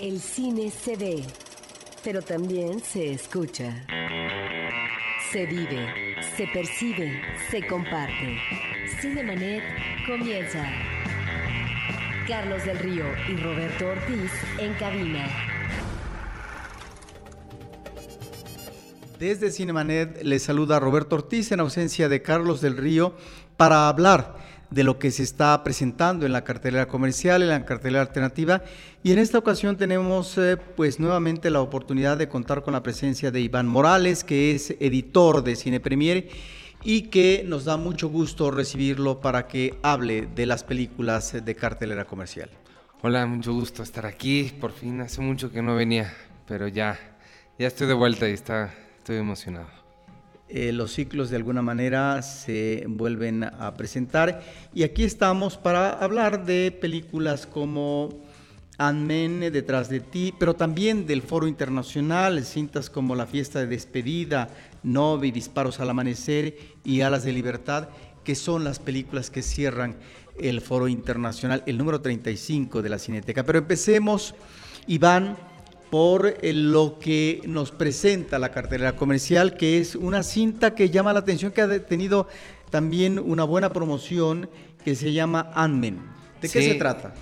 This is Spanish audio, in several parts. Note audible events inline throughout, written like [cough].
El cine se ve, pero también se escucha. Se vive, se percibe, se comparte. Cinemanet comienza. Carlos del Río y Roberto Ortiz en cabina. Desde Cinemanet les saluda Roberto Ortiz en ausencia de Carlos del Río para hablar de lo que se está presentando en la cartelera comercial, en la cartelera alternativa. Y en esta ocasión tenemos eh, pues nuevamente la oportunidad de contar con la presencia de Iván Morales, que es editor de Cine Premier y que nos da mucho gusto recibirlo para que hable de las películas de cartelera comercial. Hola, mucho gusto estar aquí. Por fin hace mucho que no venía, pero ya, ya estoy de vuelta y está, estoy emocionado. Eh, los ciclos de alguna manera se vuelven a presentar. Y aquí estamos para hablar de películas como Ant-Man, Detrás de ti, pero también del Foro Internacional, cintas como La Fiesta de Despedida, Novi, Disparos al Amanecer y Alas de Libertad, que son las películas que cierran el Foro Internacional, el número 35 de la Cineteca. Pero empecemos, Iván por eh, lo que nos presenta la cartelera comercial, que es una cinta que llama la atención, que ha tenido también una buena promoción, que se llama Ant-Man. ¿De qué se trata?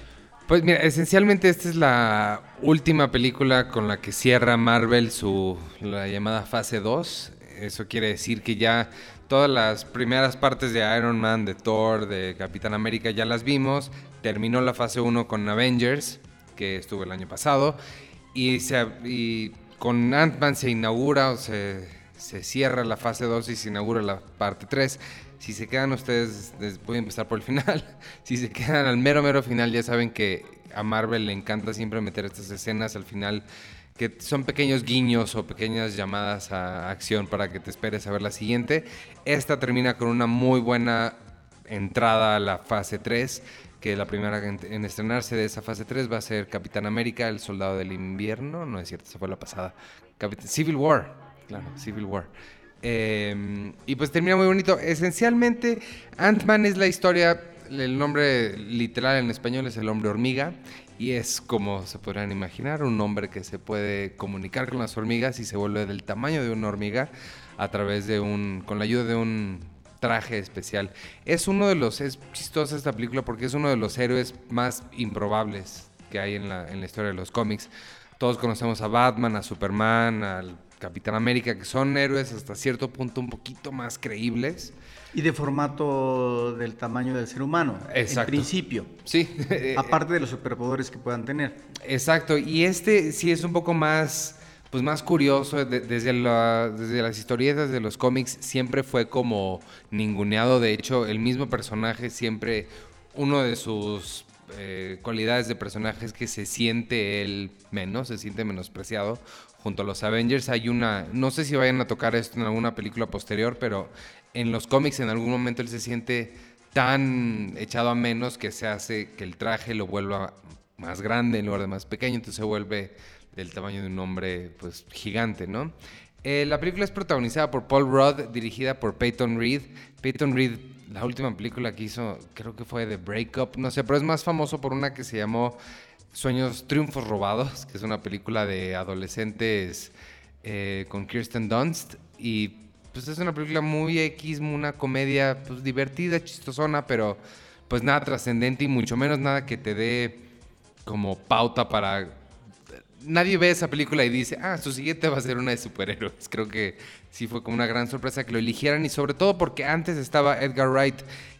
Pues mira, esencialmente esta es la última película con la que cierra Marvel su la llamada fase 2. Eso quiere decir que ya todas las primeras partes de Iron Man, de Thor, de Capitán América ya las vimos. Terminó la fase 1 con Avengers, que estuvo el año pasado. Y, se, con Ant-Man se inaugura o se, cierra la fase 2 y se inaugura la parte 3. Si se quedan ustedes, voy a empezar por el final. [laughs] Si se quedan al mero, mero final, ya saben que a Marvel le encanta siempre meter estas escenas al final que son pequeños guiños o pequeñas llamadas a acción para que te esperes a ver la siguiente. Esta termina con una muy buena entrada a la fase 3 que la primera en, estrenarse de esa fase 3 va a ser Capitán América, el Soldado del Invierno, no es cierto, esa fue la pasada, Civil War, claro, Civil War. Em, y pues termina muy bonito. Esencialmente, Ant-Man es la historia, el nombre literal en español es el hombre hormiga, y es como se podrán imaginar, un hombre que se puede comunicar con las hormigas y se vuelve del tamaño de una hormiga a través de un, con la ayuda de un traje especial. Es uno de los, es chistosa esta película porque es uno de los héroes más improbables que hay en la, en la historia de los cómics. Todos conocemos a Batman, a Superman, al Capitán América, que son héroes hasta cierto punto un poquito más creíbles. Y de formato del tamaño del ser humano, Exacto. en principio. Sí. Aparte de los superpoderes que puedan tener. Exacto, y este sí es un poco más pues más curioso, desde, las historietas de los cómics siempre fue como ninguneado, de hecho el mismo personaje siempre, uno de sus eh, cualidades de personaje es que se siente él menos, se siente menospreciado. Junto a los Avengers hay una, no sé si vayan a tocar esto en alguna película posterior, pero en los cómics en algún momento él se siente tan echado a menos que se hace que el traje lo vuelva más grande en lugar de más pequeño, entonces se vuelve del tamaño de un hombre pues gigante, ¿no? Eh, la película es protagonizada por Paul Rudd, dirigida por Peyton Reed. Peyton Reed, la última película que hizo, creo que fue The Breakup, no sé, pero es más famoso por una que se llamó Sueños Triunfos Robados, que es una película de adolescentes eh, con Kirsten Dunst. Y pues es una película muy X, una comedia pues divertida, chistosona, pero pues nada trascendente y mucho menos nada que te dé como pauta para nadie ve esa película y dice, ah, su siguiente va a ser una de superhéroes. Creo que sí fue como una gran sorpresa que lo eligieran y sobre todo porque antes estaba Edgar Wright,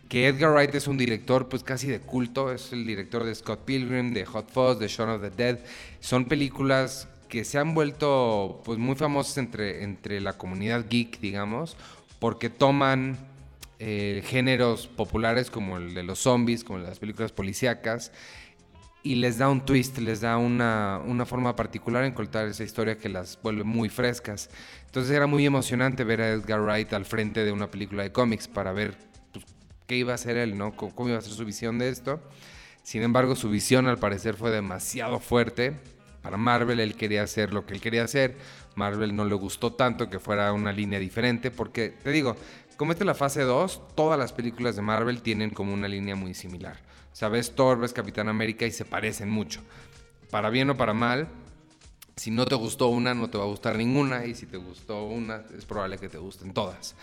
que Edgar Wright es un director pues casi de culto, es el director de Scott Pilgrim, de Hot Fuzz, de Shaun of the Dead. Son películas que se han vuelto pues muy famosas entre, entre la comunidad geek, digamos, porque toman eh, géneros populares como el de los zombies, como las películas policíacas, y les da un twist, les da una, forma particular en contar esa historia que las vuelve muy frescas. Entonces era muy emocionante ver a Edgar Wright al frente de una película de cómics para ver pues, qué iba a hacer él, ¿no? cómo iba a ser su visión de esto. Sin embargo, su visión al parecer fue demasiado fuerte. Para Marvel él quería hacer lo que él quería hacer. Marvel no le gustó tanto que fuera una línea diferente porque, te digo, como esta es la fase 2, todas las películas de Marvel tienen como una línea muy similar. Sea, ves Thor, Capitán América y se parecen mucho. para bien o para mal, si no te gustó una, no te va a gustar ninguna, y si te gustó una, es probable que te gusten todas.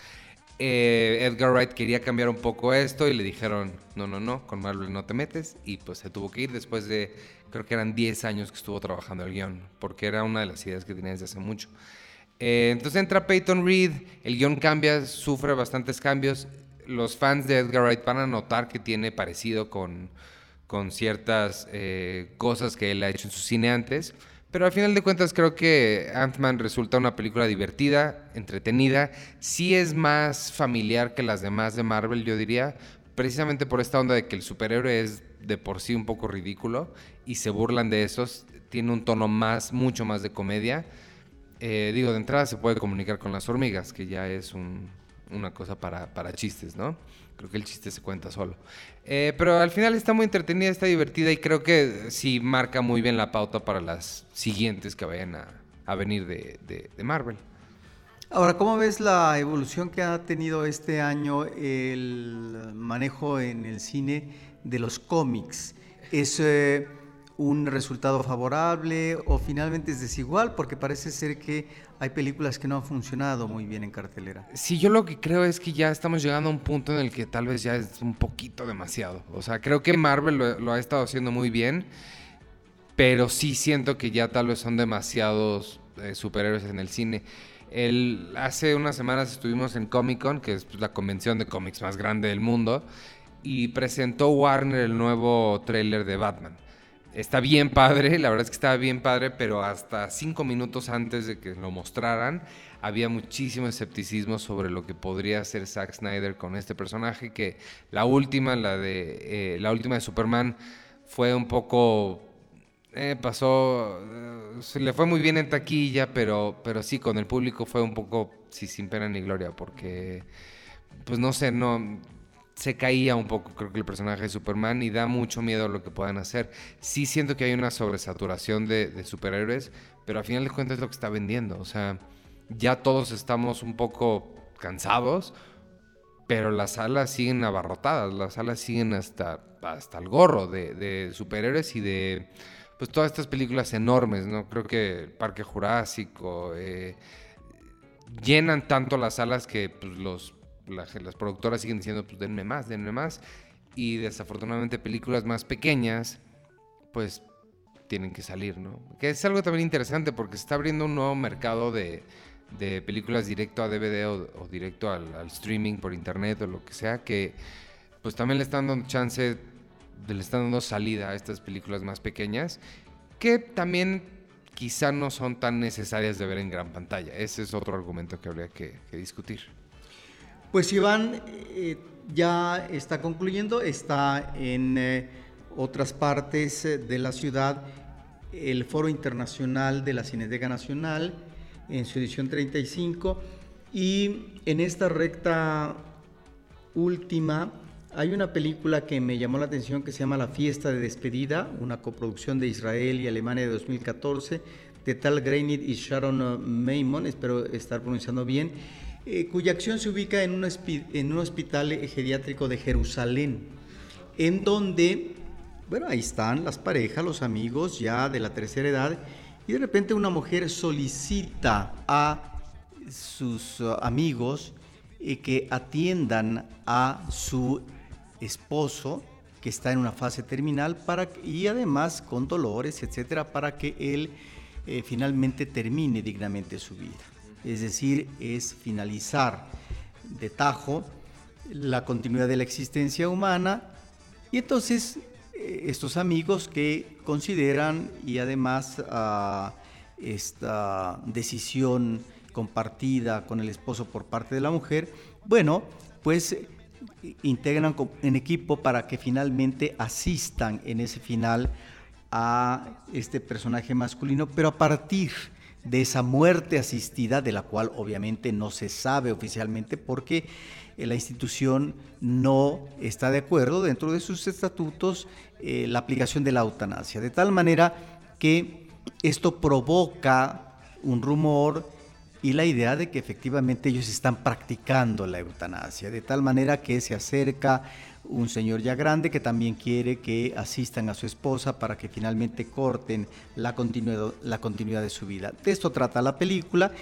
Eh, Edgar Wright quería cambiar un poco esto y le dijeron, no, no, no, con Marvel no te metes, y pues se tuvo que ir después de, creo que eran 10 años que estuvo trabajando el guion, porque era una de las ideas que tenía desde hace mucho. Eh, entonces entra Peyton Reed, el guion cambia, sufre bastantes cambios. Los fans de Edgar Wright van a notar que tiene parecido con, con ciertas eh, cosas que él ha hecho en su cine antes. Pero al final de cuentas creo que Ant-Man resulta una película divertida, entretenida. Sí es más familiar que las demás de Marvel, yo diría. Precisamente por esta onda de que el superhéroe es de por sí un poco ridículo y se burlan de esos. Tiene un tono más, mucho más de comedia. Eh, digo, de entrada se puede comunicar con las hormigas, que ya es una cosa para, para, chistes, ¿no? Creo que el chiste se cuenta solo. Eh, pero al final está muy entretenida, está divertida y creo que sí marca muy bien la pauta para las siguientes que vayan a, a venir de, de, Marvel. Ahora, ¿cómo ves la evolución que ha tenido este año el manejo en el cine de los cómics? ¿Es... Eh, un resultado favorable o finalmente es desigual? Porque parece ser que hay películas que no han funcionado muy bien en cartelera. Sí, yo lo que creo es que ya estamos llegando a un punto en el que tal vez ya es un poquito demasiado. O sea, creo que Marvel lo, ha estado haciendo muy bien, pero sí siento que ya tal vez son demasiados eh, superhéroes en el cine. El, hace unas semanas estuvimos en Comic Con, que es pues, la convención de cómics más grande del mundo, y presentó Warner el nuevo tráiler de Batman está bien padre, la verdad es que estaba bien padre, pero hasta cinco minutos antes de que lo mostraran, había muchísimo escepticismo sobre lo que podría hacer Zack Snyder con este personaje, que la última, la de, eh, la última de Superman, fue un poco... Eh, pasó, eh, se le fue muy bien en taquilla, pero, pero sí, con el público fue un poco, sí, sin pena ni gloria, porque, pues no sé, no, se caía un poco, creo que el personaje de Superman, y da mucho miedo a lo que puedan hacer. Sí siento que hay una sobresaturación de, superhéroes, pero al final de cuentas es lo que está vendiendo. O sea, ya todos estamos un poco cansados, pero las salas siguen abarrotadas, las salas siguen hasta, hasta el gorro de, superhéroes y de pues todas estas películas enormes, ¿no? Creo que Parque Jurásico eh, llenan tanto las salas que pues, los las productoras siguen diciendo, pues denme más, denme más. Y desafortunadamente películas más pequeñas, pues tienen que salir, ¿no? Que es algo también interesante porque se está abriendo un nuevo mercado de, de películas directo a DVD o, directo al, streaming por internet o lo que sea, que pues también le están dando chance, le están dando salida a estas películas más pequeñas, que también quizá no son tan necesarias de ver en gran pantalla. Ese es otro argumento que habría que discutir. Pues Iván eh, ya está concluyendo, está en eh, otras partes eh, de la ciudad el Foro Internacional de la Cineteca Nacional en su edición 35 y en esta recta última hay una película que me llamó la atención que se llama La Fiesta de Despedida, una coproducción de Israel y Alemania de 2014 de Tal Greinit y Sharon Maimon, espero estar pronunciando bien eh, cuya acción se ubica en un, hospital geriátrico de Jerusalén, en donde, bueno, ahí están las parejas, los amigos ya de la tercera edad, y de repente una mujer solicita a sus uh, amigos eh, que atiendan a su esposo que está en una fase terminal para, y además con dolores, etcétera, para que él eh, finalmente termine dignamente su vida es decir, es finalizar de tajo la continuidad de la existencia humana. Y entonces eh, estos amigos que consideran y además ah, esta decisión compartida con el esposo por parte de la mujer, bueno, pues integran en equipo para que finalmente asistan en ese final a este personaje masculino, pero a partir de esa muerte asistida, de la cual obviamente no se sabe oficialmente porque eh, la institución no está de acuerdo dentro de sus estatutos eh, la aplicación de la eutanasia. De tal manera que esto provoca un rumor y la idea de que efectivamente ellos están practicando la eutanasia, de tal manera que se acerca un señor ya grande que también quiere que asistan a su esposa para que finalmente corten la continuidad, la continuidad de su vida. De esto trata la película.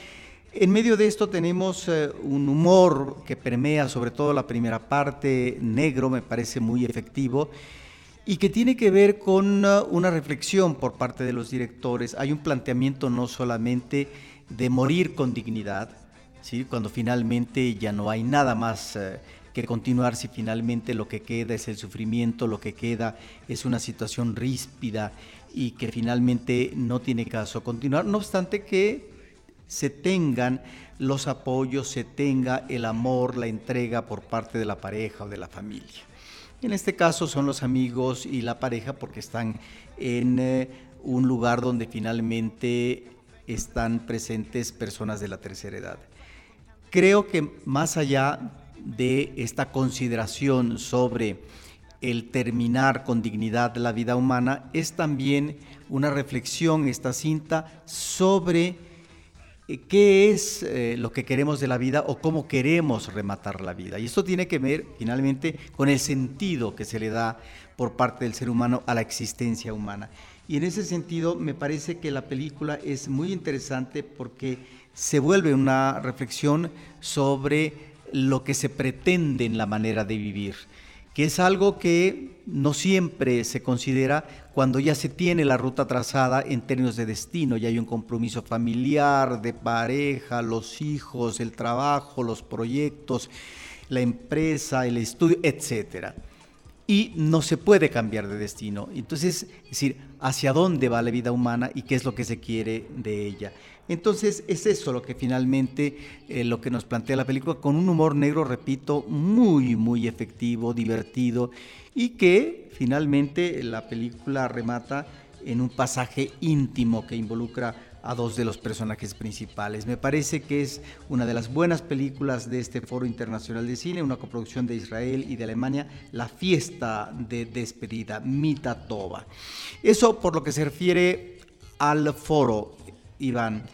En medio de esto tenemos eh, un humor que permea sobre todo la primera parte, negro, me parece muy efectivo, y que tiene que ver con uh, una reflexión por parte de los directores. Hay un planteamiento no solamente de morir con dignidad, ¿sí? cuando finalmente ya no hay nada más uh, que continuar, si finalmente lo que queda es el sufrimiento, lo que queda es una situación ríspida y que finalmente no tiene caso continuar, no obstante que se tengan los apoyos, se tenga el amor, la entrega por parte de la pareja o de la familia. En este caso son los amigos y la pareja porque están en eh, un lugar donde finalmente están presentes personas de la tercera edad. Creo que más allá de esta consideración sobre el terminar con dignidad la vida humana, es también una reflexión, esta cinta, sobre eh, qué es eh, lo que queremos de la vida o cómo queremos rematar la vida. Y esto tiene que ver finalmente con el sentido que se le da por parte del ser humano a la existencia humana. Y en ese sentido me parece que la película es muy interesante porque se vuelve una reflexión sobre lo que se pretende en la manera de vivir que es algo que no siempre se considera cuando ya se tiene la ruta trazada en términos de destino, ya hay un compromiso familiar, de pareja, los hijos, el trabajo, los proyectos, la empresa, el estudio, etcétera. Y no se puede cambiar de destino. Entonces, es decir, hacia dónde va la vida humana y qué es lo que se quiere de ella. Entonces es eso lo que finalmente eh, lo que nos plantea la película con un humor negro, repito, muy muy efectivo, divertido y que finalmente la película remata en un pasaje íntimo que involucra a dos de los personajes principales. Me parece que es una de las buenas películas de este Foro Internacional de Cine, una coproducción de Israel y de Alemania, La fiesta de despedida, Mitatova. Eso por lo que se refiere al foro Iván.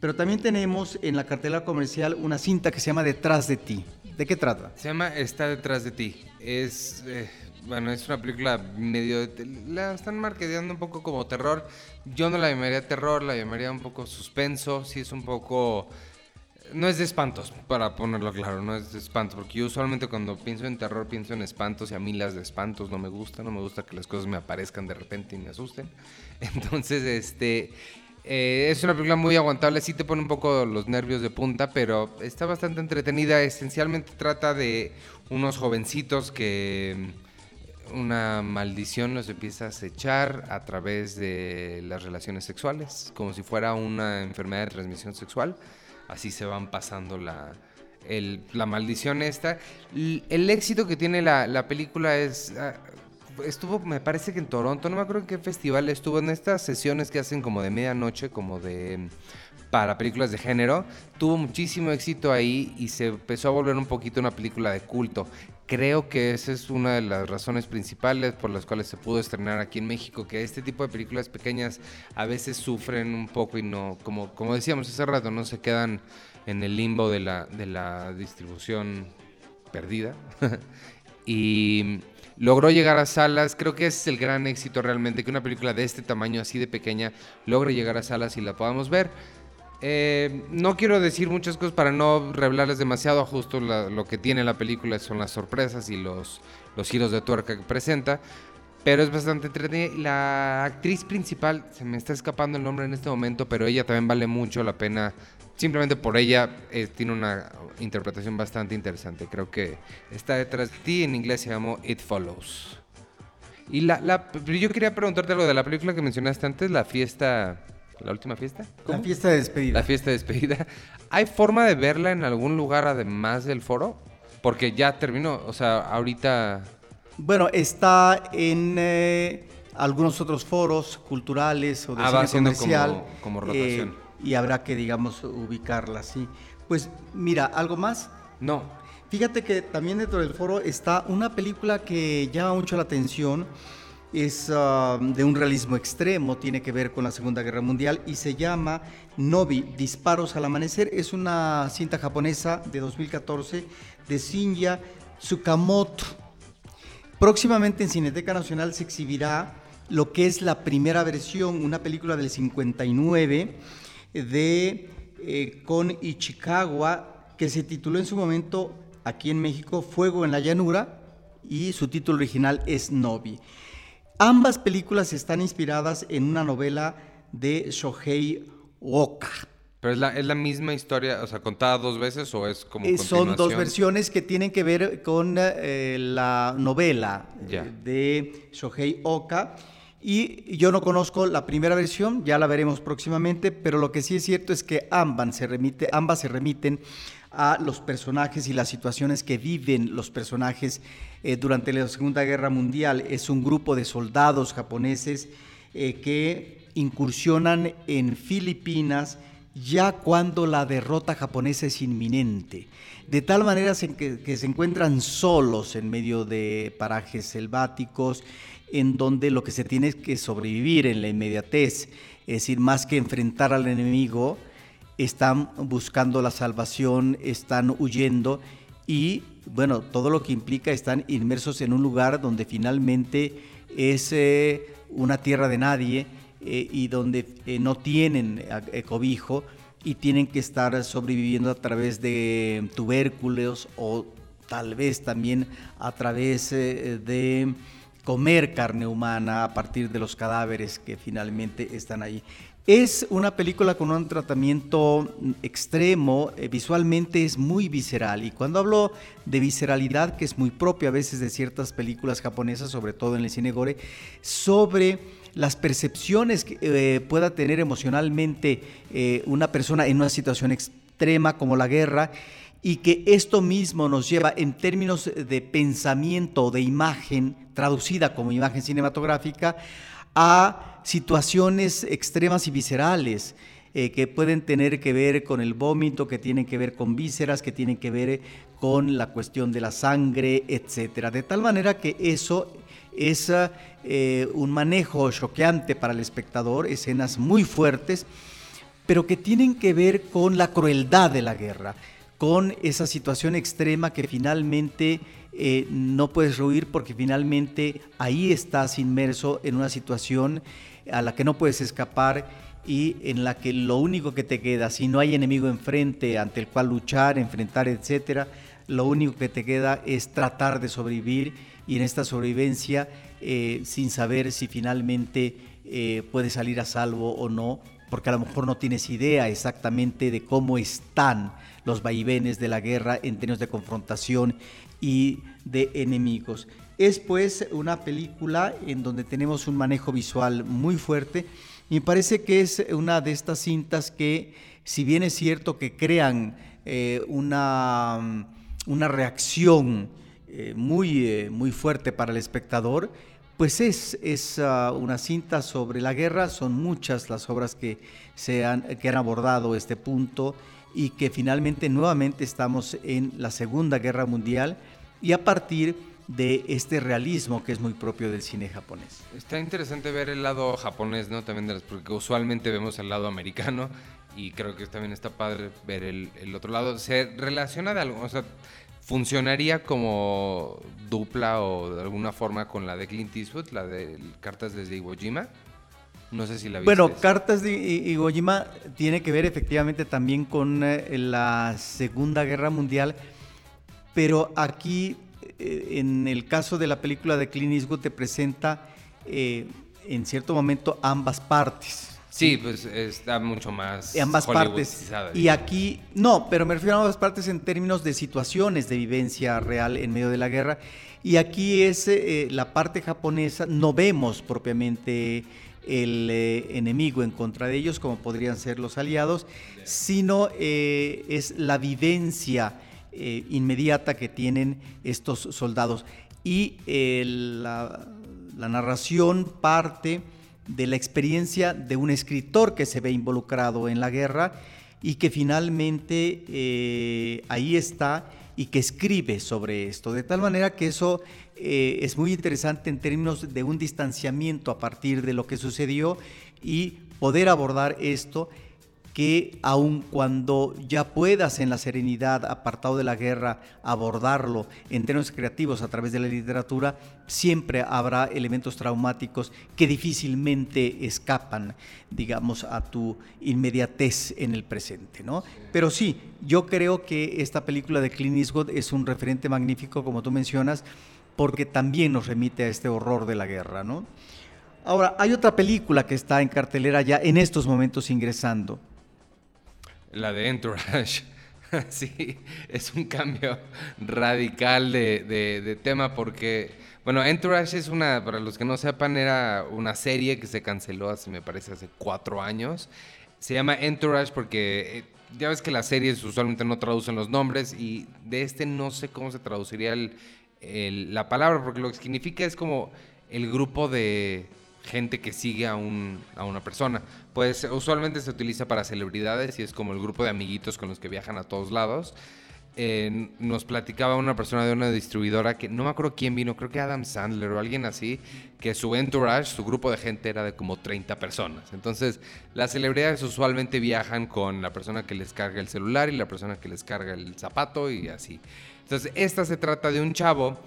Pero también tenemos en la cartela comercial una cinta que se llama Detrás de ti. ¿De qué trata? Se llama Está detrás de ti. Es, eh, bueno, es una película medio... La están marketeando un poco como terror. Yo no la llamaría terror, la llamaría un poco suspenso. Sí es un poco... No es de espantos, para ponerlo claro, no es de espantos, porque yo usualmente cuando pienso en terror pienso en espantos y a mí las de espantos no me gustan, no me gusta que las cosas me aparezcan de repente y me asusten. [laughs] Entonces, este, eh, es una película muy aguantable, sí te pone un poco los nervios de punta, pero está bastante entretenida. Esencialmente trata de unos jovencitos que una maldición los empieza a acechar a través de las relaciones sexuales, como si fuera una enfermedad de transmisión sexual. Así se van pasando la, la maldición esta. El, éxito que tiene la, la película es ah, estuvo, me parece que en Toronto, no me acuerdo en qué festival estuvo, en estas sesiones que hacen como de medianoche, como de para películas de género, tuvo muchísimo éxito ahí y se empezó a volver un poquito una película de culto. Creo que esa es una de las razones principales por las cuales se pudo estrenar aquí en México, que este tipo de películas pequeñas a veces sufren un poco y no, como, como decíamos hace rato, no se quedan en el limbo de la, de la distribución perdida. [laughs] y logró llegar a salas. Creo que es el gran éxito realmente, que una película de este tamaño, así de pequeña, logre llegar a salas y la podamos ver. Eh, no quiero decir muchas cosas para no revelarles demasiado, justo lo que tiene la película son las sorpresas y los, los giros de tuerca que presenta. Pero es bastante entretenida. La actriz principal, se me está escapando el nombre en este momento, pero ella también vale mucho la pena simplemente por ella eh, tiene una interpretación bastante interesante. Creo que está detrás de ti, en inglés se llamó It Follows. Y la, la, yo quería preguntarte algo de la película que mencionaste antes, la fiesta, la última fiesta. La fiesta de despedida. La fiesta de despedida. ¿Hay forma de verla en algún lugar además del foro? Porque ya terminó, o sea, ahorita... Bueno, está en eh, algunos otros foros culturales o de ah, cine comercial. Como, rotación. Eh, y habrá que, digamos, ubicarla así. Pues mira, ¿algo más? No. Fíjate que también dentro del foro está una película que llama mucho la atención, es ah, de un realismo extremo, tiene que ver con la Segunda Guerra Mundial y se llama Novi, Disparos al Amanecer. Es una cinta japonesa de 2014 de Shinya Tsukamoto. Próximamente en Cineteca Nacional se exhibirá lo que es la primera versión, una película del 59 de eh, con Ichikawa, que se tituló en su momento aquí en México Fuego en la Llanura y su título original es Novi. Ambas películas están inspiradas en una novela de Shohei Oka. ¿Pero es la, es la misma historia, o sea, contada dos veces o es como eh, Son dos versiones que tienen que ver con eh, la novela de Shohei Oka. Y yo no conozco la primera versión, ya la veremos próximamente, pero lo que sí es cierto es que ambas se, remiten a los personajes y las situaciones que viven los personajes eh, durante la Segunda Guerra Mundial. Es un grupo de soldados japoneses eh, que incursionan en Filipinas ya cuando la derrota japonesa es inminente, de tal manera que se encuentran solos en medio de parajes selváticos en donde lo que se tiene es que sobrevivir en la inmediatez, es decir, más que enfrentar al enemigo, están buscando la salvación, están huyendo y, bueno, todo lo que implica están inmersos en un lugar donde finalmente es eh, una tierra de nadie eh, y donde eh, no tienen cobijo y tienen que estar sobreviviendo a través de tubérculos o tal vez también a través de comer carne humana a partir de los cadáveres que finalmente están ahí. Es una película con un tratamiento extremo, eh, visualmente es muy visceral y cuando hablo de visceralidad, que es muy propia a veces de ciertas películas japonesas, sobre todo en el cine gore, sobre las percepciones que eh, pueda tener emocionalmente eh, una persona en una situación extrema como la guerra y que esto mismo nos lleva en términos de pensamiento o de imagen, traducida como imagen cinematográfica, a situaciones extremas y viscerales. Eh, que pueden tener que ver con el vómito, que tienen que ver con vísceras, que tienen que ver con la cuestión de la sangre, etcétera. De tal manera que eso es eh, un manejo choqueante para el espectador, escenas muy fuertes, pero que tienen que ver con la crueldad de la guerra con esa situación extrema que finalmente eh, no puedes huir porque finalmente ahí estás inmerso en una situación a la que no puedes escapar y en la que lo único que te queda, si no hay enemigo enfrente ante el cual luchar, enfrentar, etcétera, lo único que te queda es tratar de sobrevivir y en esta sobrevivencia eh, sin saber si finalmente eh, puedes salir a salvo o no, porque a lo mejor no tienes idea exactamente de cómo están los vaivenes de la guerra en términos de confrontación y de enemigos. Es pues una película en donde tenemos un manejo visual muy fuerte me parece que es una de estas cintas que, si bien es cierto que crean eh, una, una reacción eh, muy, eh, muy fuerte para el espectador, pues es, es ah, una cinta sobre la guerra, son muchas las obras que, se han, que han abordado este punto y que finalmente nuevamente estamos en la Segunda Guerra Mundial y a partir de este realismo que es muy propio del cine japonés. Está interesante ver el lado japonés, ¿no? También de las, porque usualmente vemos el lado americano y creo que también está padre ver el, el otro lado. ¿Se relaciona de algo? O sea, ¿funcionaría como dupla o de alguna forma con la de Clint Eastwood, la de Cartas desde Iwo Jima? No sé si la viste. Bueno, Cartas de Iwo Jima tiene que ver efectivamente también con eh, la Segunda Guerra Mundial, pero aquí, eh, en el caso de la película de Clint Eastwood, te presenta eh, en cierto momento ambas partes. Sí, pues está mucho más. Ambas partes. Y aquí, no, pero me refiero a ambas partes en términos de situaciones de vivencia real en medio de la guerra. Y aquí es la parte japonesa, no vemos propiamente el eh, enemigo en contra de ellos, como podrían ser los aliados, sino eh, es la vivencia eh, inmediata que tienen estos soldados. Y la, narración parte de la experiencia de un escritor que se ve involucrado en la guerra y que finalmente ahí está y que escribe sobre esto, de tal manera que eso eh, es muy interesante en términos de un distanciamiento a partir de lo que sucedió y poder abordar esto que aun cuando ya puedas en la serenidad, apartado de la guerra, abordarlo en términos creativos a través de la literatura, siempre habrá elementos traumáticos que difícilmente escapan, digamos, a tu inmediatez en el presente, ¿no? Pero sí, yo creo que esta película de Clint Eastwood es un referente magnífico, como tú mencionas, porque también nos remite a este horror de la guerra, ¿no? Ahora, hay otra película que está en cartelera ya en estos momentos ingresando, la de Entourage. [laughs] sí, es un cambio radical de, tema porque, bueno, Entourage es una, para los que no sepan, era una serie que se canceló hace, me parece, hace cuatro años. Se llama Entourage porque eh, ya ves que las series usualmente no traducen los nombres y de este no sé cómo se traduciría la palabra porque lo que significa es como el grupo de gente que sigue a, un, a una persona. Pues usualmente se utiliza para celebridades y es como el grupo de amiguitos con los que viajan a todos lados. nos platicaba una persona de una distribuidora que no me acuerdo quién vino, creo que Adam Sandler o alguien así, que su entourage, su grupo de gente era de como 30 personas. Entonces, las celebridades usualmente viajan con la persona que les carga el celular y la persona que les carga el zapato y así. Entonces, esta se trata de un chavo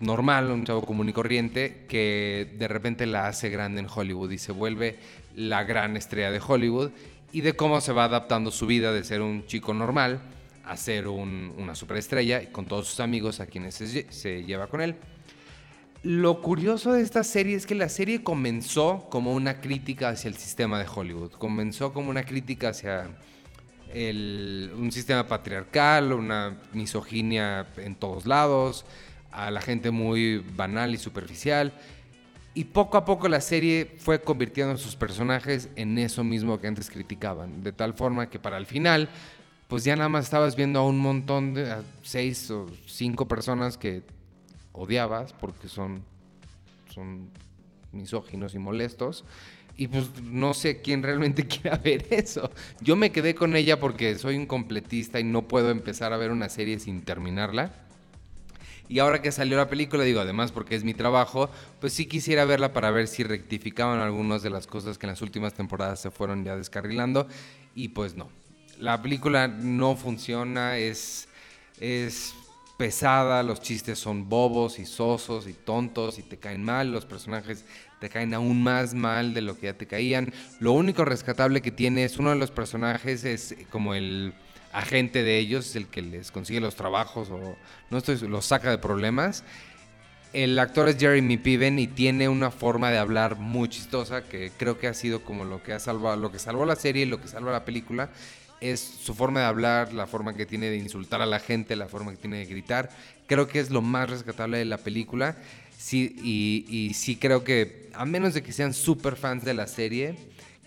normal, un chavo común y corriente, que de repente la hace grande en Hollywood y se vuelve la gran estrella de Hollywood y de cómo se va adaptando su vida de ser un chico normal a ser una superestrella con todos sus amigos a quienes se, lleva con él. Lo curioso de esta serie es que la serie comenzó como una crítica hacia el sistema de Hollywood, comenzó como una crítica hacia un sistema patriarcal, una misoginia en todos lados, a la gente muy banal y superficial. Y poco a poco la serie fue convirtiendo a sus personajes en eso mismo que antes criticaban. De tal forma que para el final, pues ya nada más estabas viendo a un montón de seis o cinco personas que odiabas porque son, son misóginos y molestos. Y pues no sé quién realmente [laughs] quiera ver eso. Yo me quedé con ella porque soy un completista y no puedo empezar a ver una serie sin terminarla. Y ahora que salió la película, digo, además porque es mi trabajo, pues sí quisiera verla para ver si rectificaban algunas de las cosas que en las últimas temporadas se fueron ya descarrilando. Y pues no. La película no funciona, es, es pesada, los chistes son bobos y sosos y tontos y te caen mal, los personajes te caen aún más mal de lo que ya te caían. Lo único rescatable que tiene es uno de los personajes, es como el agente de ellos, es el que les consigue los trabajos o no estoy, los saca de problemas. El actor es Jeremy Piven y tiene una forma de hablar muy chistosa que creo que ha sido como lo que ha salvado, lo que salvó la serie y lo que salva la película es su forma de hablar, la forma que tiene de insultar a la gente, la forma que tiene de gritar. Creo que es lo más rescatable de la película. Sí, y, y sí creo que, a menos de que sean súper fans de la serie,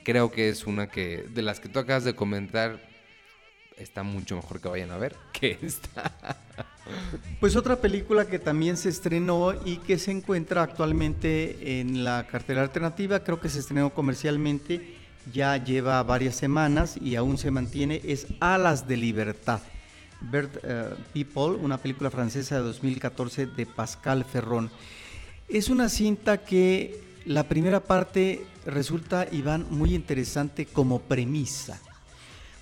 creo que es una que, de las que tú acabas de comentar, está mucho mejor que vayan a ver que esta. Pues otra película que también se estrenó y que se encuentra actualmente en la cartera alternativa, creo que se estrenó comercialmente, ya lleva varias semanas y aún se mantiene, es Alas de Libertad. Bird eh, People, una película francesa de 2014 de Pascal Ferrón. Es una cinta que la primera parte resulta, Iván, muy interesante como premisa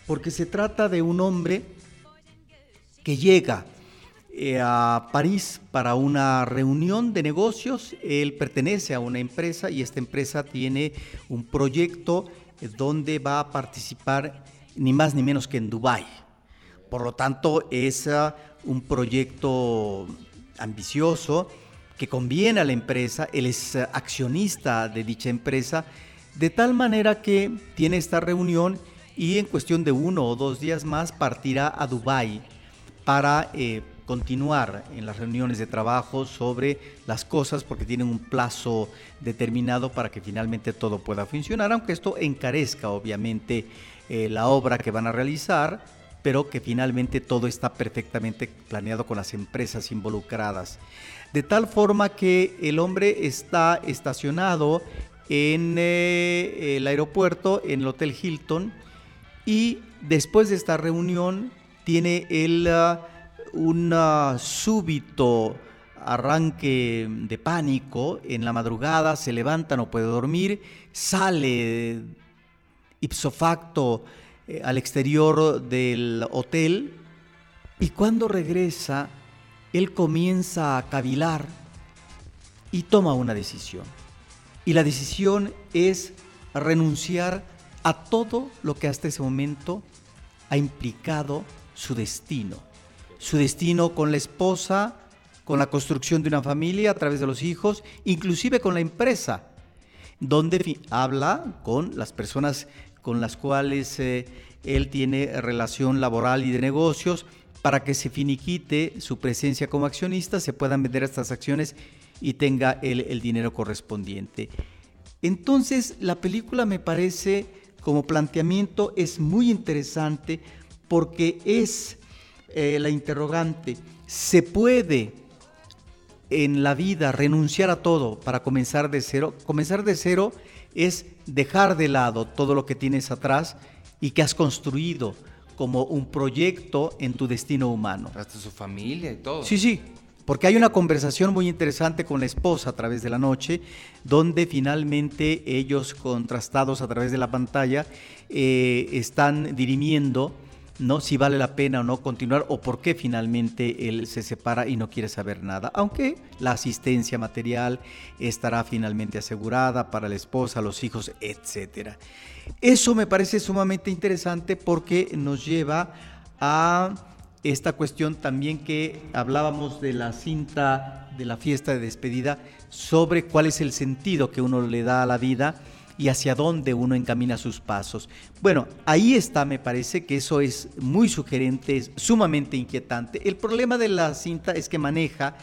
porque se trata de un hombre que llega eh, a París para una reunión de negocios. Él pertenece a una empresa y esta empresa tiene un proyecto eh, donde va a participar ni más ni menos que en Dubái. Por lo tanto, es ah, un proyecto ambicioso que conviene a la empresa. Él es ah, accionista de dicha empresa, de tal manera que tiene esta reunión y en cuestión de uno o dos días más partirá a Dubái para eh, continuar en las reuniones de trabajo sobre las cosas porque tienen un plazo determinado para que finalmente todo pueda funcionar, aunque esto encarezca obviamente eh, la obra que van a realizar, pero que finalmente todo está perfectamente planeado con las empresas involucradas. De tal forma que el hombre está estacionado en eh, el aeropuerto, en el Hotel Hilton, y después de esta reunión tiene él ah, un ah, súbito arranque de pánico en la madrugada, se levanta, no puede dormir, sale ipso facto eh, al exterior del hotel y cuando regresa, él comienza a cavilar y toma una decisión. Y la decisión es renunciar a todo lo que hasta ese momento ha implicado su destino. Su destino con la esposa, con la construcción de una familia a través de los hijos, inclusive con la empresa, donde habla con las personas con las cuales eh, él tiene relación laboral y de negocios para que se finiquite su presencia como accionista, se puedan vender estas acciones y tenga el, el dinero correspondiente. Entonces, la película me parece como planteamiento es muy interesante porque es eh, la interrogante, ¿se puede en la vida renunciar a todo para comenzar de cero? Comenzar de cero es dejar de lado todo lo que tienes atrás y que has construido como un proyecto en tu destino humano. Hasta su familia y todo. Sí, sí, porque hay una conversación muy interesante con la esposa a través de la noche, donde finalmente ellos, contrastados a través de la pantalla, eh, están dirimiendo ¿no? si vale la pena o no continuar o por qué finalmente él se separa y no quiere saber nada, aunque la asistencia material estará finalmente asegurada para la esposa, los hijos, etc. Eso me parece sumamente interesante porque nos lleva a esta cuestión también que hablábamos de la cinta de la fiesta de despedida sobre cuál es el sentido que uno le da a la vida y hacia dónde uno encamina sus pasos. Bueno, ahí está, me parece que eso es muy sugerente, es sumamente inquietante. El problema de la cinta es que maneja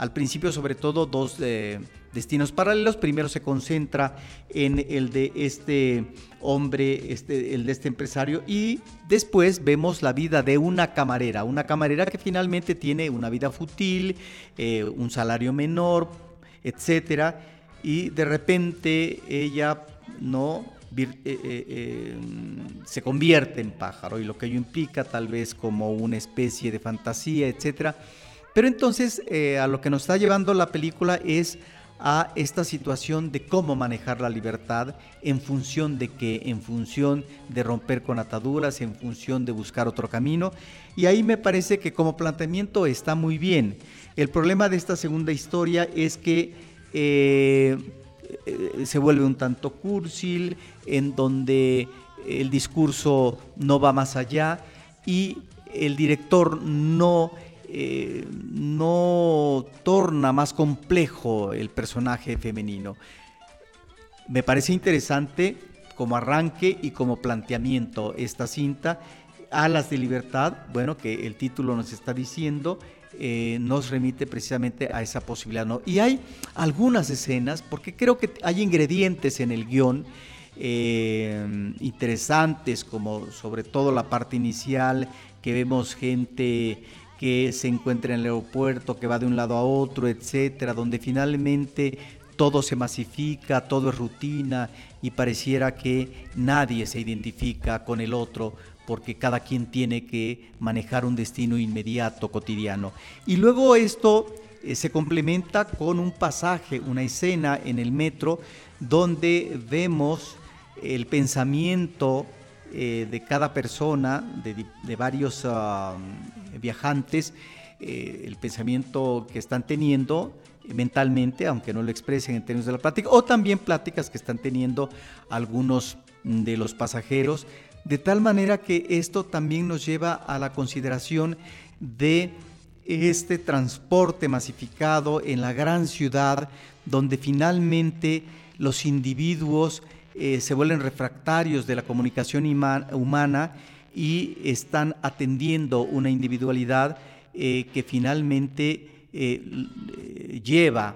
al principio sobre todo dos eh, destinos paralelos. Primero se concentra en el de este hombre, este, el de este empresario, y después vemos la vida de una camarera, una camarera que finalmente tiene una vida fútil, eh, un salario menor, etcétera, y de repente ella no eh, se convierte en pájaro y lo que ello implica tal vez como una especie de fantasía, etcétera pero entonces eh, a lo que nos está llevando la película es a esta situación de cómo manejar la libertad en función de qué, en función de romper con ataduras, en función de buscar otro camino. Y ahí me parece que como planteamiento está muy bien. El problema de esta segunda historia es que eh, eh, se vuelve un tanto cursil, en donde el discurso no va más allá y el director no eh, no torna más complejo el personaje femenino. Me parece interesante como arranque y como planteamiento esta cinta. Alas de Libertad, bueno, que el título nos está diciendo, eh, nos remite precisamente a esa posibilidad. Y hay algunas escenas, porque creo que hay ingredientes en el guion eh, interesantes, como sobre todo la parte inicial, que vemos gente que se encuentra en el aeropuerto, que va de un lado a otro, etcétera, donde finalmente todo se masifica, todo es rutina y pareciera que nadie se identifica con el otro porque cada quien tiene que manejar un destino inmediato, cotidiano. Y luego esto eh, se complementa con un pasaje, una escena en el metro donde vemos el pensamiento eh, de cada persona, de, varios ah, viajantes, eh, el pensamiento que están teniendo mentalmente, aunque no lo expresen en términos de la plática, o también pláticas que están teniendo algunos de los pasajeros, de tal manera que esto también nos lleva a la consideración de este transporte masificado en la gran ciudad, donde finalmente los individuos eh, se vuelven refractarios de la comunicación humana y están atendiendo una individualidad eh, que finalmente eh, lleva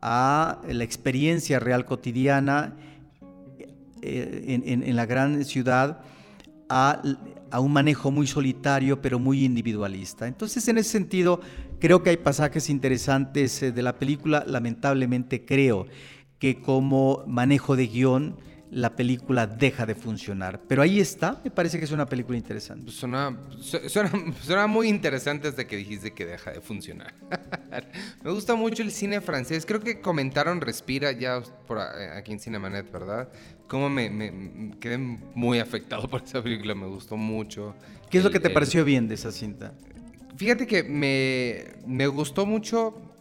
a la experiencia real cotidiana en, la gran ciudad a, a, un manejo muy solitario pero muy individualista. Entonces en ese sentido creo que hay pasajes interesantes de la película, lamentablemente creo que como manejo de guion, la película deja de funcionar. Pero ahí está, me parece que es una película interesante. Suena, suena, suena muy interesante hasta que dijiste que deja de funcionar. [laughs] Me gusta mucho el cine francés. Creo que comentaron Respira ya por aquí en Cinemanet, ¿verdad? Cómo me, quedé muy afectado por esa película. Me gustó mucho. ¿Qué es lo que te pareció bien de esa cinta? Fíjate que me, me gustó mucho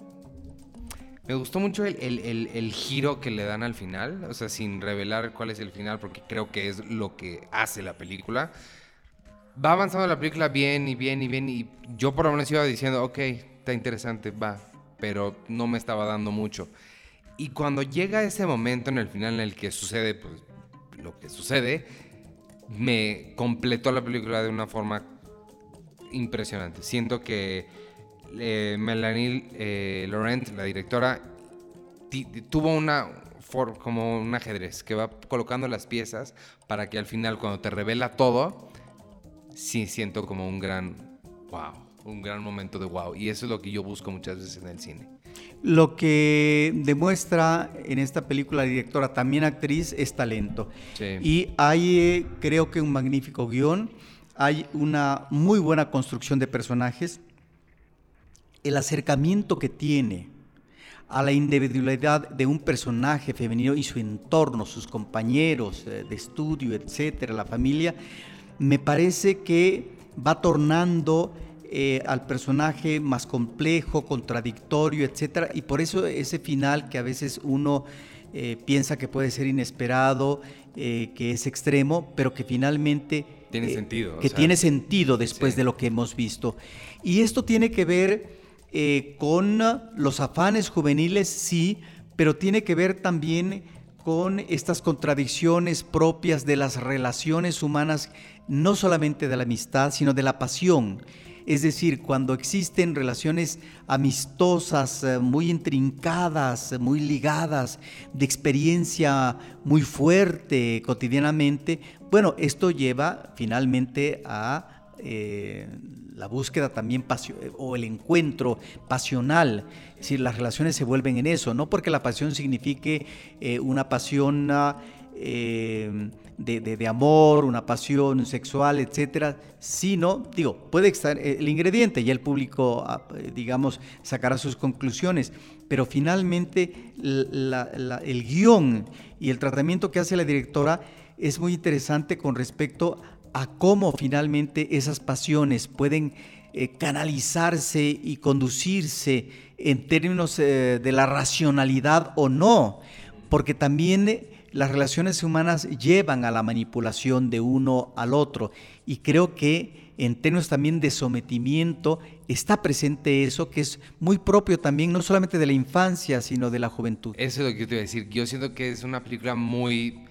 me gustó mucho el, giro que le dan al final, o sea, sin revelar cuál es el final, porque creo que es lo que hace la película. Va avanzando la película bien y bien y bien, y yo por lo menos iba diciendo, ok, está interesante, va, pero no me estaba dando mucho. Y cuando llega ese momento en el final en el que sucede pues, lo que sucede, me completó la película de una forma impresionante. Siento que eh, Melanie eh, Laurent, la directora, tuvo una como un ajedrez que va colocando las piezas para que al final cuando te revela todo, sí siento como un gran wow, un gran momento de wow. Y eso es lo que yo busco muchas veces en el cine. Lo que demuestra en esta película la directora, también actriz, es talento. Y hay, eh, creo que un magnífico guion, hay una muy buena construcción de personajes el acercamiento que tiene a la individualidad de un personaje femenino y su entorno, sus compañeros eh, de estudio, etcétera, la familia, me parece que va tornando eh, al personaje más complejo, contradictorio, etcétera, y por eso ese final que a veces uno eh, piensa que puede ser inesperado, que es extremo, pero que finalmente tiene sentido, que tiene sentido después de lo que hemos visto. Y esto tiene que ver eh, con los afanes juveniles, sí, pero tiene que ver también con estas contradicciones propias de las relaciones humanas, no solamente de la amistad, sino de la pasión. Es decir, cuando existen relaciones amistosas, eh, muy intrincadas, muy ligadas, de experiencia muy fuerte cotidianamente, bueno, esto lleva finalmente a eh, la búsqueda también o el encuentro pasional, es decir, las relaciones se vuelven en eso, no porque la pasión signifique eh, una pasión eh, de, amor, una pasión sexual, etcétera, sino, digo, puede estar eh, el ingrediente y el público, ah, digamos, sacará sus conclusiones, pero finalmente el guion y el tratamiento que hace la directora es muy interesante con respecto a cómo finalmente esas pasiones pueden eh, canalizarse y conducirse en términos eh, de la racionalidad o no, porque también eh, las relaciones humanas llevan a la manipulación de uno al otro y creo que en términos también de sometimiento está presente eso que es muy propio también no solamente de la infancia sino de la juventud. Eso es lo que yo te iba a decir. Yo siento que es una película muy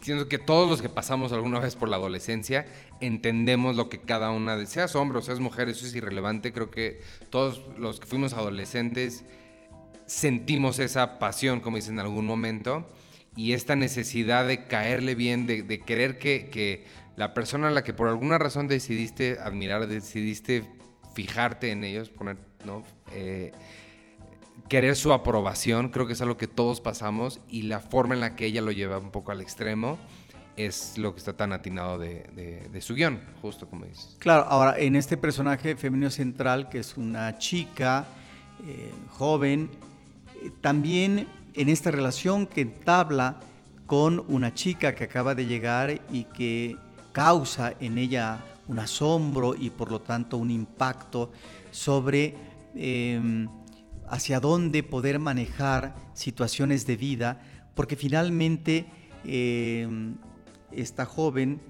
siento que todos los que pasamos alguna vez por la adolescencia entendemos lo que cada una de, seas hombre o seas mujer, eso es irrelevante. Creo que todos los que fuimos adolescentes sentimos esa pasión, como dicen en algún momento, y esta necesidad de caerle bien, de, querer que, la persona a la que por alguna razón decidiste admirar, decidiste fijarte en ellos, poner, ¿no? Eh, querer su aprobación, creo que es algo que todos pasamos y la forma en la que ella lo lleva un poco al extremo es lo que está tan atinado de, su guion, justo como dices. Claro, ahora en este personaje femenino central, que es una chica eh, joven, eh, también en esta relación que entabla con una chica que acaba de llegar y que causa en ella un asombro y por lo tanto un impacto sobre em, hacia dónde poder manejar situaciones de vida, porque finalmente em, esta joven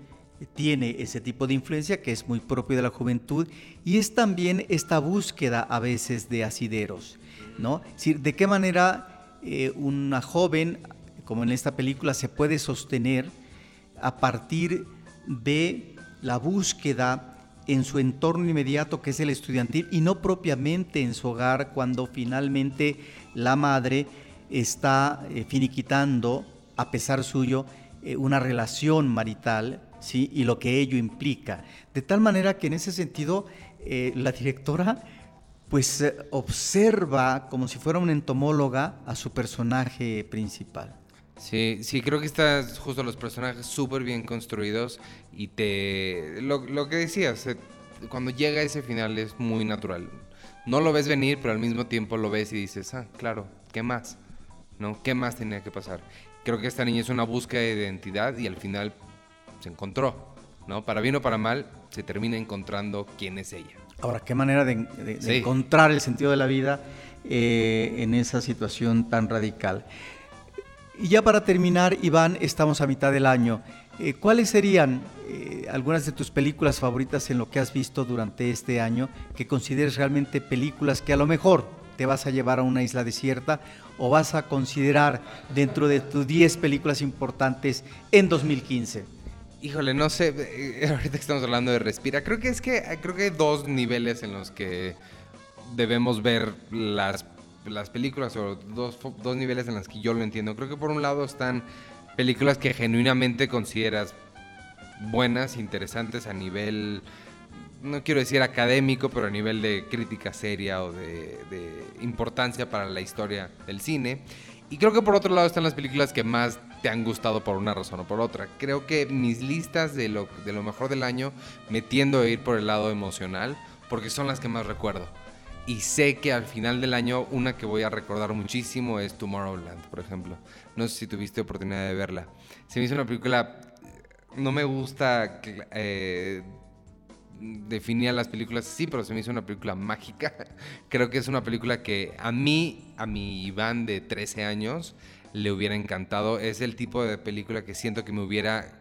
tiene ese tipo de influencia que es muy propio de la juventud y es también esta búsqueda a veces de asideros, ¿no? De qué manera eh, una joven, como en esta película, se puede sostener a partir de la búsqueda en su entorno inmediato que es el estudiantil y no propiamente en su hogar cuando finalmente la madre está eh, finiquitando, a pesar suyo, eh, una relación marital ¿sí? y lo que ello implica. De tal manera que en ese sentido eh, la directora pues observa como si fuera una entomóloga a su personaje principal. Sí, sí, creo que están justo los personajes súper bien construidos y te... Lo, que decías, cuando llega ese final es muy natural. no lo ves venir, pero al mismo tiempo lo ves y dices, ah, claro, ¿qué más? ¿No? ¿Qué más tenía que pasar? Creo que esta niña es una búsqueda de identidad y al final se encontró, ¿no? Para bien o para mal, se termina encontrando quién es ella. Ahora, qué manera de, encontrar el sentido de la vida eh, en esa situación tan radical. Y ya para terminar, Iván, estamos a mitad del año. Eh, ¿Cuáles serían eh, algunas de tus películas favoritas en lo que has visto durante este año que consideres realmente películas que a lo mejor te vas a llevar a una isla desierta o vas a considerar dentro de tus 10 películas importantes en 2015? Híjole, no sé, eh, [laughs] ahorita estamos hablando de Respira, creo que es que creo que hay dos niveles en los que debemos ver las las películas, o dos, dos niveles en los que yo lo entiendo. Creo que por un lado están películas que genuinamente consideras buenas, interesantes a nivel, no quiero decir académico, pero a nivel de crítica seria o de, importancia para la historia del cine. Y creo que por otro lado están las películas que más te han gustado por una razón o por otra. Creo que mis listas de lo, de lo mejor del año me tiendo a ir por el lado emocional porque son las que más recuerdo. Y sé que al final del año una que voy a recordar muchísimo es Tomorrowland, por ejemplo. No sé si tuviste oportunidad de verla. Se me hizo una película... No me gusta eh, definir las películas así, pero se me hizo una película mágica. [laughs] Creo que es una película que a mí, a mi Iván de 13 años, le hubiera encantado. Es el tipo de película que siento que me hubiera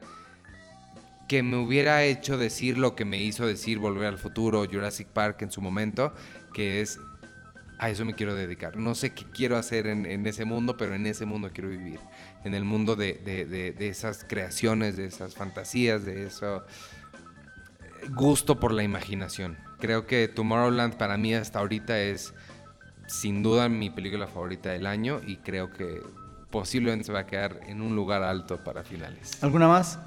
que me hubiera hecho decir lo que me hizo decir Volver al Futuro, Jurassic Park en su momento, que es a eso me quiero dedicar. No sé qué quiero hacer en, ese mundo, pero en ese mundo quiero vivir. En el mundo de, esas creaciones, de esas fantasías, de eso gusto por la imaginación. Creo que Tomorrowland para mí hasta ahorita es sin duda mi película favorita del año y creo que posiblemente se va a quedar en un lugar alto para finales. ¿Alguna más?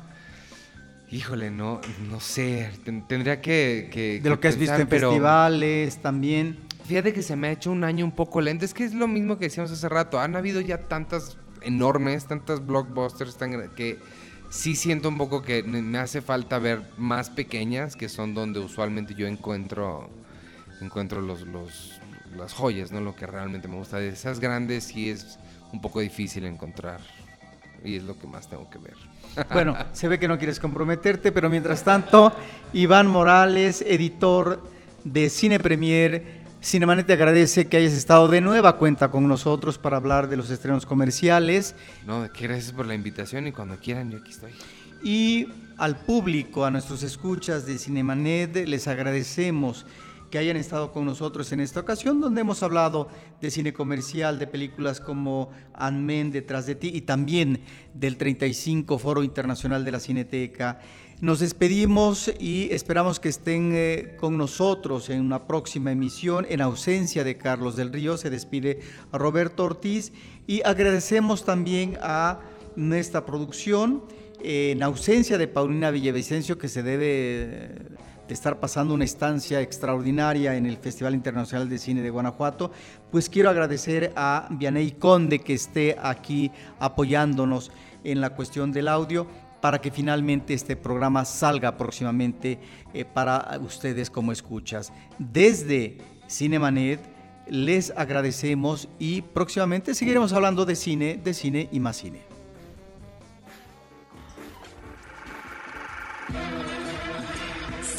Híjole, no, no sé. Tendría que. de lo que has visto en festivales también. Fíjate que se me ha hecho un año un poco lento. Es que es lo mismo que decíamos hace rato. Han habido ya tantas enormes, tantas blockbusters tan que sí siento un poco que me hace falta ver más pequeñas, que son donde usualmente yo encuentro encuentro los, los las joyas, ¿no? Lo que realmente me gusta. De esas grandes sí es un poco difícil encontrar. Y es lo que más tengo que ver. Bueno, se ve que no quieres comprometerte, pero mientras tanto, Iván Morales, editor de Cine Premier, Cinemanet te agradece que hayas estado de nueva cuenta con nosotros para hablar de los estrenos comerciales. No, gracias por la invitación y cuando quieran yo aquí estoy. Y al público, a nuestros escuchas de Cinemanet, les agradecemos que hayan estado con nosotros en esta ocasión, donde hemos hablado de cine comercial, de películas como Anmen detrás de ti y también del 35 Foro Internacional de la Cineteca. Nos despedimos y esperamos que estén eh, con nosotros en una próxima emisión. En ausencia de Carlos del Río, se despide a Roberto Ortiz y agradecemos también a nuestra producción, en ausencia de Paulina Villavicencio, que se debe estar pasando una estancia extraordinaria en el Festival Internacional de Cine de Guanajuato, pues quiero agradecer a Vianey Conde que esté aquí apoyándonos en la cuestión del audio para que finalmente este programa salga próximamente eh, para ustedes como escuchas. Desde Cinemanet les agradecemos y próximamente seguiremos hablando de cine, de cine y más cine.